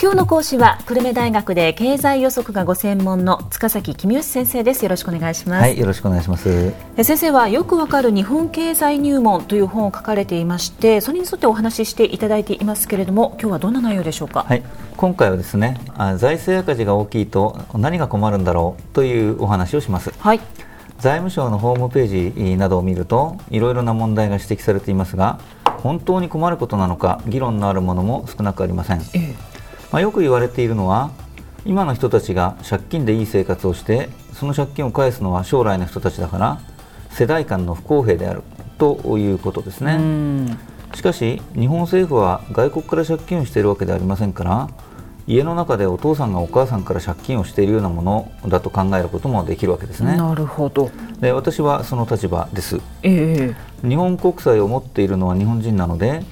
今日の講師は久留米大学で経済予測がご専門の塚崎公義先生です。よろしくお願いします。はいよろしくお願いします。先生はよくわかる日本経済入門という本を書かれていましてそれに沿ってお話ししていただいていますけれども今日はどんな内容でしょうか？はい今回はですね財政赤字が大きいと何が困るんだろうというお話をします。はい。財務省のホームページなどを見るといろいろな問題が指摘されていますが本当に困ることなのか議論のあるものも少なくありません、ええ、まあ、よく言われているのは今の人たちが借金でいい生活をしてその借金を返すのは将来の人たちだから世代間の不公平であるということですね。しかし日本政府は外国から借金をしているわけではありませんから家の中でお父さんがお母さんから借金をしているようなものだと考えることもできるわけですね。なるほど。で私はその立場です、えー、日本国債を持っているのは日本人なので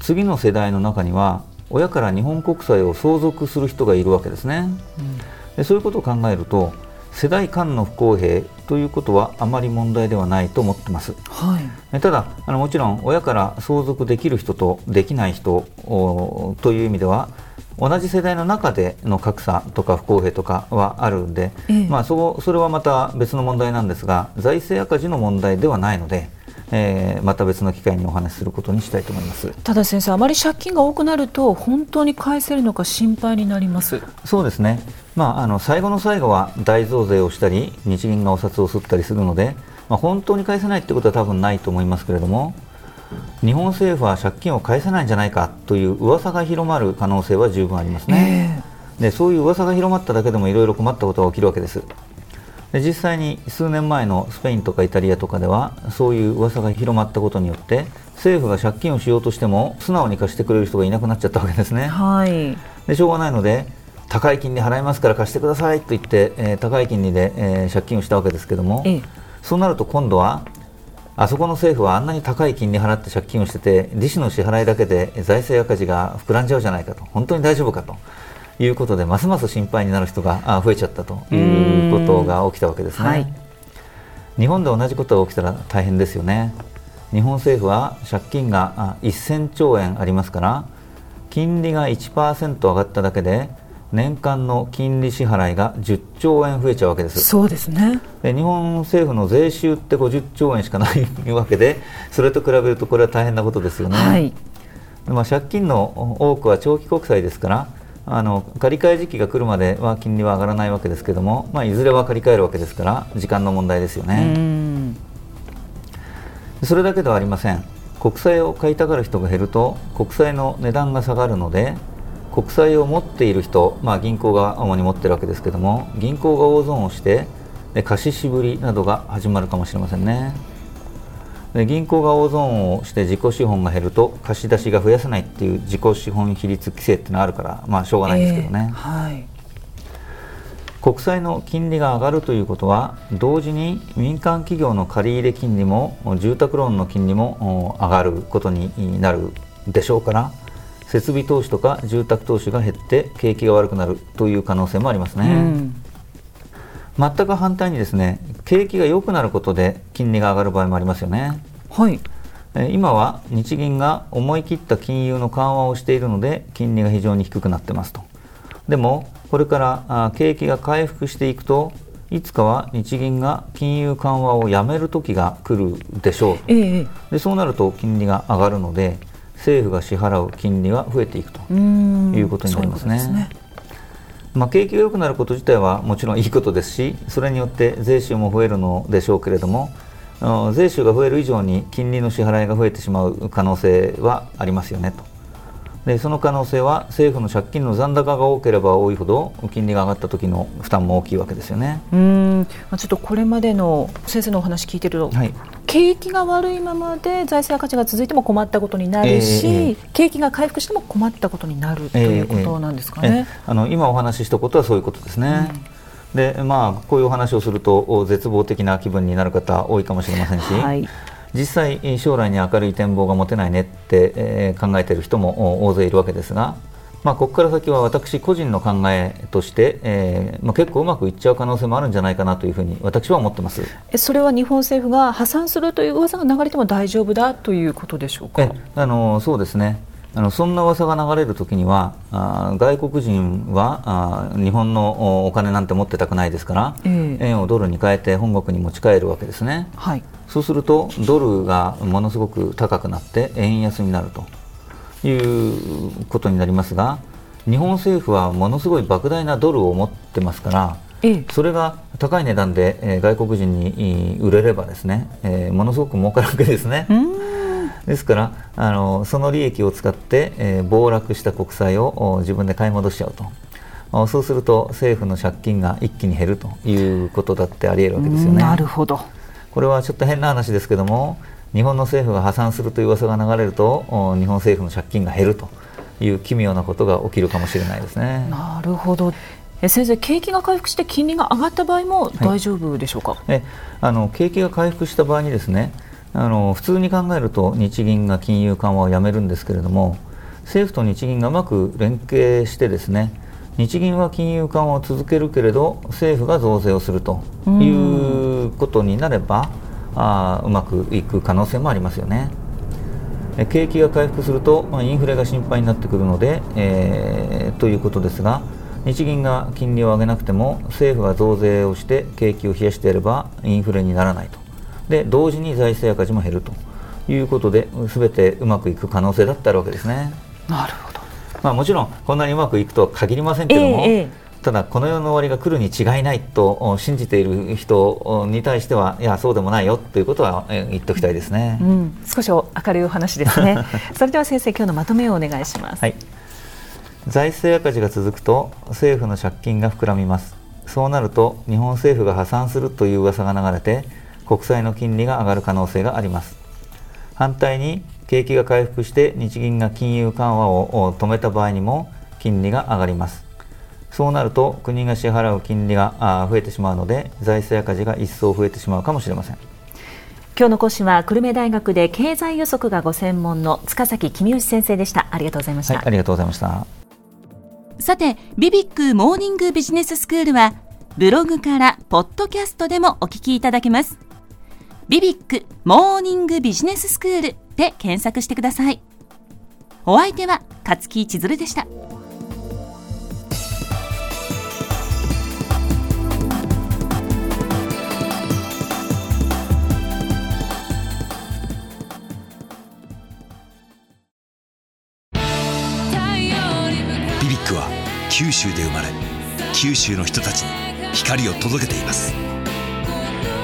次の世代の中には親から日本国債を相続する人がいるわけですね、うん、でそういうことを考えると世代間の不公平ということはあまり問題ではないと思ってます、はい、ただあのもちろん親から相続できる人とできない人という意味では同じ世代の中での格差とか不公平とかはあるんで、ええ、まあ、そそれはまた別の問題なんですが財政赤字の問題ではないので、えー、また別の機会にお話しすることにしたいと思います。ただ先生、あまり借金が多くなると本当に返せるのか心配になります。そうですね、まあ、あの最後の最後は大増税をしたり日銀がお札を吸ったりするので、まあ、本当に返せないということは多分ないと思いますけれども日本政府は借金を返せないんじゃないかという噂が広まる可能性は十分ありますね、えー、でそういう噂が広まっただけでもいろいろ困ったことが起きるわけですで実際に数年前のスペインとかイタリアとかではそういう噂が広まったことによって政府が借金をしようとしても素直に貸してくれる人がいなくなっちゃったわけですね、はい、でしょうがないので高い金利払いますから貸してくださいと言って、えー、高い金利で、えー、借金をしたわけですけども、ええ、そうなると今度はあそこの政府はあんなに高い金利払って借金をしてて利子の支払いだけで財政赤字が膨らんじゃうじゃないかと。本当に大丈夫かということでますます心配になる人が増えちゃったということが起きたわけですね、はい、日本で同じことが起きたら大変ですよね。日本政府は借金が1000兆円ありますから金利が1%上がっただけで年間の金利支払いが10兆円増えちゃうわけです。そうですね。で日本政府の税収って50兆円しかない わけでそれと比べるとこれは大変なことですよね、はい、まあ、借金の多くは長期国債ですからあの借り換え時期が来るまでは金利は上がらないわけですけども、まあ、いずれは借り換えるわけですから時間の問題ですよね。それだけではありません。国債を買いたがる人が減ると国債の値段が下がるので国債を持っている人、まあ、銀行が主に持っているわけですけども銀行が大損をしてで貸ししぶりなどが始まるかもしれませんね。で銀行が大損をして自己資本が減ると貸し出しが増やせないっていう自己資本比率規制っていうのがあるからまあしょうがないんですけどね、えー、はい。国債の金利が上がるということは同時に民間企業の借入金利も住宅ローンの金利も上がることになるでしょうから設備投資とか住宅投資が減って景気が悪くなるという可能性もありますね、うん、全く反対にですね景気が良くなることで金利が上がる場合もありますよねはい。今は日銀が思い切った金融の緩和をしているので金利が非常に低くなってますと。でもこれから景気が回復していくといつかは日銀が金融緩和をやめる時が来るでしょう、ええ、でそうなると金利が上がるので政府が支払う金利が増えていくということになりますね。ううね。まあ、景気が良くなること自体はもちろんいいことですしそれによって税収も増えるのでしょうけれども税収が増える以上に金利の支払いが増えてしまう可能性はありますよねと。でその可能性は政府の借金の残高が多ければ多いほど金利が上がった時の負担も大きいわけですよね。うん。ちょっとこれまでの先生のお話聞いてると、はい、景気が悪いままで財政赤字が続いても困ったことになるし、えー、景気が回復しても困ったことになるということなんですかね、えー、あの今お話ししたことはそういうことですね。でまあ、こういうお話をすると絶望的な気分になる方多いかもしれませんし、はい。実際将来に明るい展望が持てないねって、えー、考えている人も大勢いるわけですが、まあ、ここから先は私個人の考えとして、えーまあ、結構うまくいっちゃう可能性もあるんじゃないかなというふうに私は思ってます。それは日本政府が破産するという噂が流れても大丈夫だということでしょうか？あのそうですねあのそんな噂が流れるときにはあ外国人はあ日本のお金なんて持ってたくないですから、えー、円をドルに変えて本国に持ち帰るわけですね、はい、そうするとドルがものすごく高くなって円安になるということになりますが日本政府はものすごい莫大なドルを持ってますから、えー、それが高い値段で、えー、外国人に売れればですね、えー、ものすごく儲かるわけですね。ですからあのその利益を使って、えー、暴落した国債を自分で買い戻しちゃうと。そうすると政府の借金が一気に減るということだってありえるわけですよね。なるほど。これはちょっと変な話ですけども日本の政府が破産するという噂が流れると日本政府の借金が減るという奇妙なことが起きるかもしれないですね。なるほど。先生、景気が回復して金利が上がった場合も大丈夫でしょうか、はい、あの景気が回復した場合にですねあの普通に考えると日銀が金融緩和をやめるんですけれども政府と日銀がうまく連携してですね日銀は金融緩和を続けるけれど政府が増税をするということになればあうまくいく可能性もありますよね。景気が回復すると、まあ、インフレが心配になってくるので、えー、ということですが日銀が金利を上げなくても政府が増税をして景気を冷やしてやればインフレにならないとで同時に財政赤字も減るということで全てうまくいく可能性だってあるわけですね。なるほど、まあ、もちろんこんなにうまくいくとは限りませんけども、えー、ただこの世の終わりが来るに違いないと信じている人に対してはいやそうでもないよということは言っておきたいですね、うん、少し明るいお話ですね。それでは先生今日のまとめをお願いします、はい、財政赤字が続くと政府の借金が膨らみます。そうなると日本政府が破産するという噂が流れて国債の金利が上がる可能性があります。反対に景気が回復して日銀が金融緩和を止めた場合にも金利が上がります。そうなると国が支払う金利が増えてしまうので財政赤字が一層増えてしまうかもしれません。今日の講師は久留米大学で経済予測がご専門の塚崎公義先生でした。ありがとうございました、はい、ありがとうございました。さてビビックモーニングビジネススクールはブログからポッドキャストでもお聞きいただけますビビックモーニングビジネススクールで検索してください。お相手は勝木千鶴でした。ビビックは九州で生まれ九州の人たちに光を届けています